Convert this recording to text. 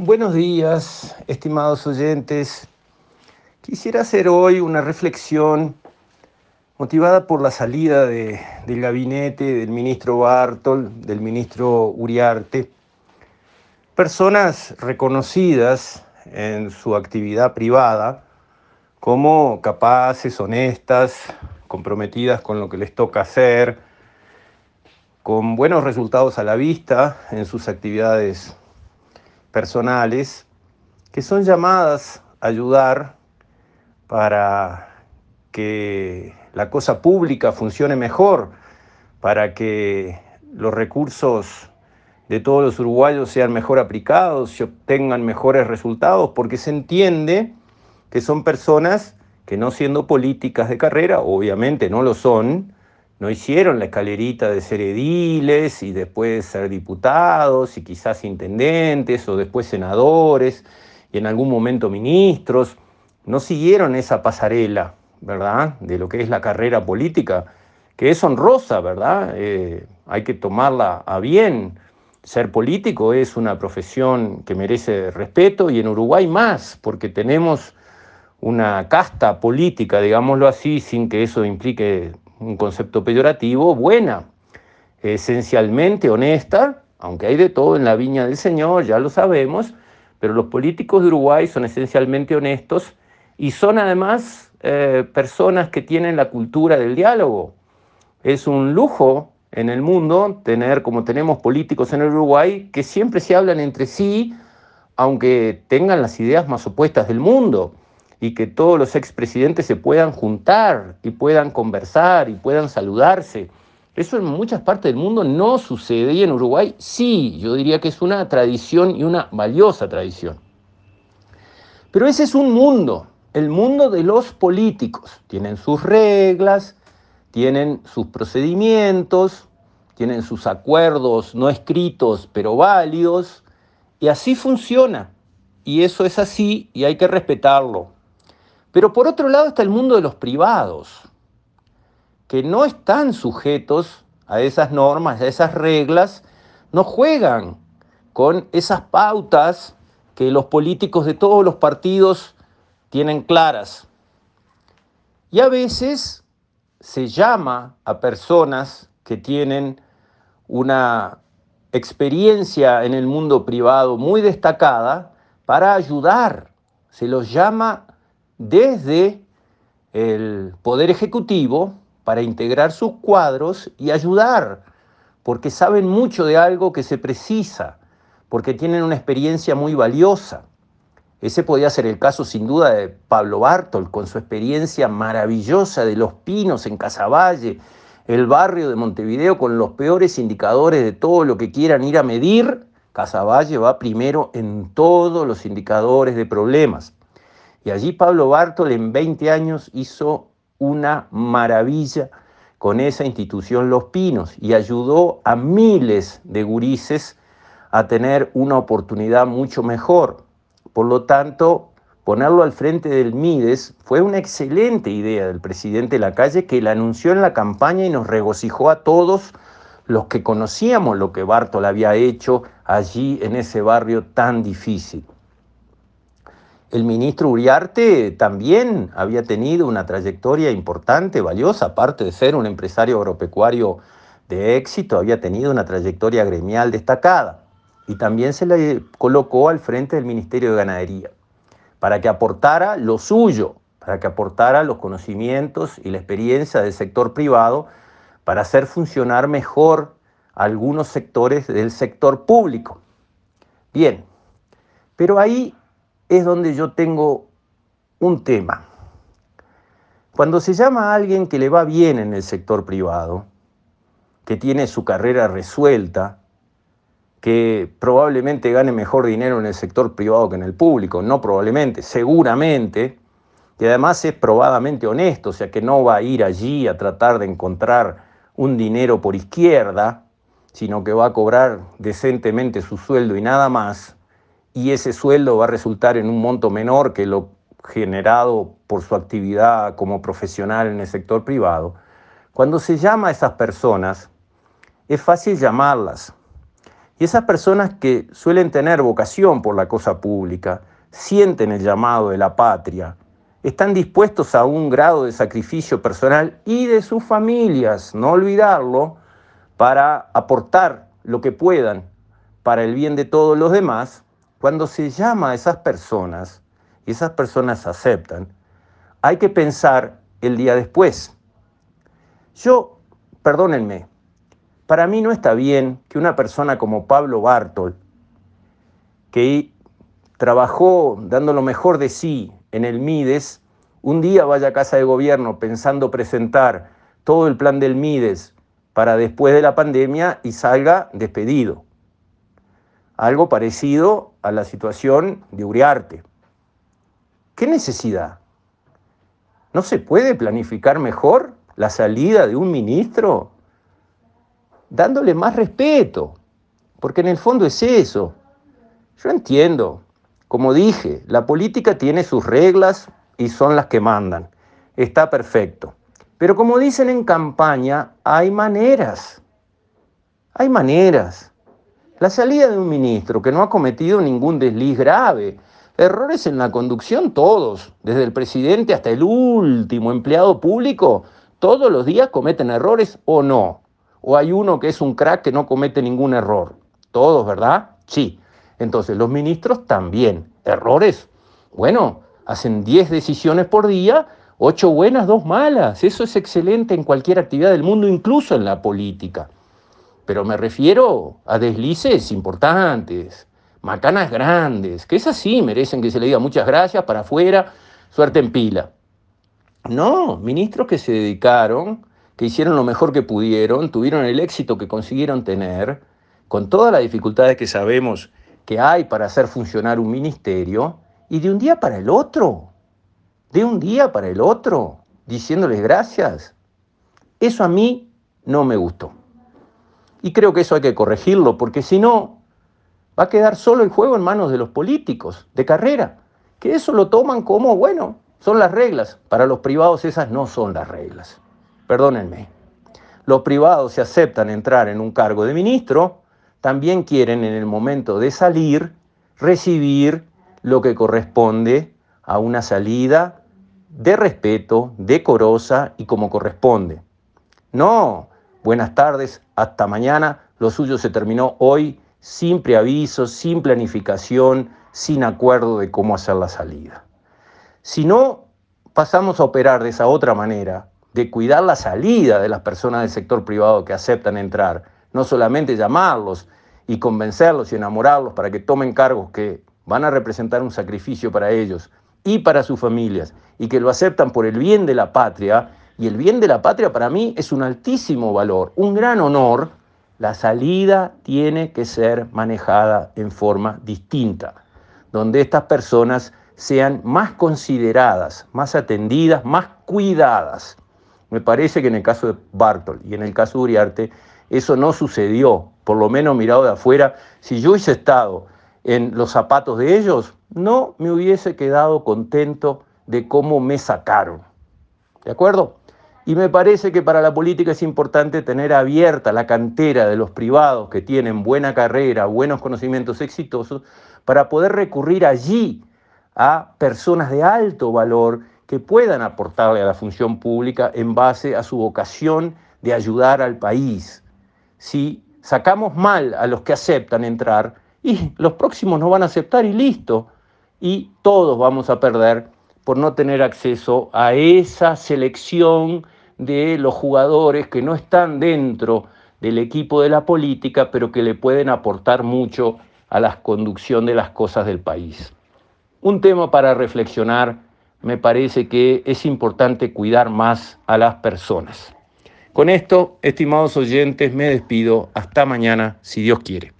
Buenos días, estimados oyentes. Quisiera hacer hoy una reflexión motivada por la salida de, del gabinete del ministro Bartol, del ministro Uriarte, personas reconocidas en su actividad privada como capaces, honestas, comprometidas con lo que les toca hacer, con buenos resultados a la vista en sus actividades personales que son llamadas a ayudar para que la cosa pública funcione mejor, para que los recursos de todos los uruguayos sean mejor aplicados y obtengan mejores resultados, porque se entiende que son personas que no siendo políticas de carrera, obviamente no lo son, no hicieron la escalerita de ser ediles y después ser diputados y quizás intendentes o después senadores y en algún momento ministros. No siguieron esa pasarela, ¿verdad? De lo que es la carrera política, que es honrosa, ¿verdad? Eh, hay que tomarla a bien. Ser político es una profesión que merece respeto y en Uruguay más, porque tenemos una casta política, digámoslo así, sin que eso implique un concepto peyorativo, buena, esencialmente honesta, aunque hay de todo en la viña del Señor, ya lo sabemos, pero los políticos de Uruguay son esencialmente honestos y son además eh, personas que tienen la cultura del diálogo. Es un lujo en el mundo tener, como tenemos políticos en el Uruguay, que siempre se hablan entre sí, aunque tengan las ideas más opuestas del mundo y que todos los expresidentes se puedan juntar y puedan conversar y puedan saludarse. Eso en muchas partes del mundo no sucede y en Uruguay sí, yo diría que es una tradición y una valiosa tradición. Pero ese es un mundo, el mundo de los políticos. Tienen sus reglas, tienen sus procedimientos, tienen sus acuerdos no escritos pero válidos, y así funciona. Y eso es así y hay que respetarlo. Pero por otro lado está el mundo de los privados, que no están sujetos a esas normas, a esas reglas, no juegan con esas pautas que los políticos de todos los partidos tienen claras. Y a veces se llama a personas que tienen una experiencia en el mundo privado muy destacada para ayudar. Se los llama desde el Poder Ejecutivo para integrar sus cuadros y ayudar, porque saben mucho de algo que se precisa, porque tienen una experiencia muy valiosa. Ese podía ser el caso sin duda de Pablo Bartol, con su experiencia maravillosa de Los Pinos en Casaballe, el barrio de Montevideo con los peores indicadores de todo lo que quieran ir a medir. Casaballe va primero en todos los indicadores de problemas. Y allí Pablo Bartol en 20 años hizo una maravilla con esa institución Los Pinos y ayudó a miles de gurises a tener una oportunidad mucho mejor. Por lo tanto, ponerlo al frente del Mides fue una excelente idea del presidente de la calle que la anunció en la campaña y nos regocijó a todos los que conocíamos lo que Bartol había hecho allí en ese barrio tan difícil. El ministro Uriarte también había tenido una trayectoria importante, valiosa, aparte de ser un empresario agropecuario de éxito, había tenido una trayectoria gremial destacada y también se le colocó al frente del Ministerio de Ganadería para que aportara lo suyo, para que aportara los conocimientos y la experiencia del sector privado para hacer funcionar mejor algunos sectores del sector público. Bien, pero ahí es donde yo tengo un tema. Cuando se llama a alguien que le va bien en el sector privado, que tiene su carrera resuelta, que probablemente gane mejor dinero en el sector privado que en el público, no probablemente, seguramente, que además es probadamente honesto, o sea que no va a ir allí a tratar de encontrar un dinero por izquierda, sino que va a cobrar decentemente su sueldo y nada más, y ese sueldo va a resultar en un monto menor que lo generado por su actividad como profesional en el sector privado, cuando se llama a esas personas, es fácil llamarlas. Y esas personas que suelen tener vocación por la cosa pública, sienten el llamado de la patria, están dispuestos a un grado de sacrificio personal y de sus familias, no olvidarlo, para aportar lo que puedan para el bien de todos los demás, cuando se llama a esas personas y esas personas aceptan, hay que pensar el día después. Yo, perdónenme, para mí no está bien que una persona como Pablo Bartol, que trabajó dando lo mejor de sí en el MIDES, un día vaya a casa de gobierno pensando presentar todo el plan del MIDES para después de la pandemia y salga despedido. Algo parecido a la situación de Uriarte. ¿Qué necesidad? ¿No se puede planificar mejor la salida de un ministro? Dándole más respeto, porque en el fondo es eso. Yo entiendo, como dije, la política tiene sus reglas y son las que mandan. Está perfecto. Pero como dicen en campaña, hay maneras. Hay maneras. La salida de un ministro que no ha cometido ningún desliz grave, errores en la conducción todos, desde el presidente hasta el último empleado público, todos los días cometen errores o no. O hay uno que es un crack que no comete ningún error. Todos, ¿verdad? Sí. Entonces, los ministros también. ¿Errores? Bueno, hacen 10 decisiones por día, 8 buenas, 2 malas. Eso es excelente en cualquier actividad del mundo, incluso en la política. Pero me refiero a deslices importantes, macanas grandes, que esas sí merecen que se le diga muchas gracias, para afuera, suerte en pila. No, ministros que se dedicaron, que hicieron lo mejor que pudieron, tuvieron el éxito que consiguieron tener, con todas las dificultades que sabemos que hay para hacer funcionar un ministerio y de un día para el otro, de un día para el otro, diciéndoles gracias. Eso a mí no me gustó. Y creo que eso hay que corregirlo, porque si no, va a quedar solo el juego en manos de los políticos de carrera, que eso lo toman como, bueno, son las reglas. Para los privados esas no son las reglas. Perdónenme. Los privados se aceptan entrar en un cargo de ministro también quieren en el momento de salir recibir lo que corresponde a una salida de respeto, decorosa y como corresponde. No, buenas tardes, hasta mañana, lo suyo se terminó hoy. Sin preaviso, sin planificación, sin acuerdo de cómo hacer la salida. Si no pasamos a operar de esa otra manera, de cuidar la salida de las personas del sector privado que aceptan entrar, no solamente llamarlos y convencerlos y enamorarlos para que tomen cargos que van a representar un sacrificio para ellos y para sus familias y que lo aceptan por el bien de la patria, y el bien de la patria para mí es un altísimo valor, un gran honor, la salida tiene que ser manejada en forma distinta, donde estas personas sean más consideradas, más atendidas, más cuidadas. Me parece que en el caso de Bartol y en el caso de Uriarte, eso no sucedió, por lo menos mirado de afuera. Si yo hubiese estado en los zapatos de ellos, no me hubiese quedado contento de cómo me sacaron. ¿De acuerdo? Y me parece que para la política es importante tener abierta la cantera de los privados que tienen buena carrera, buenos conocimientos exitosos, para poder recurrir allí a personas de alto valor que puedan aportarle a la función pública en base a su vocación de ayudar al país, si sacamos mal a los que aceptan entrar, y los próximos no van a aceptar y listo. Y todos vamos a perder por no tener acceso a esa selección de los jugadores que no están dentro del equipo de la política, pero que le pueden aportar mucho a la conducción de las cosas del país. Un tema para reflexionar, me parece que es importante cuidar más a las personas. Con esto, estimados oyentes, me despido. Hasta mañana, si Dios quiere.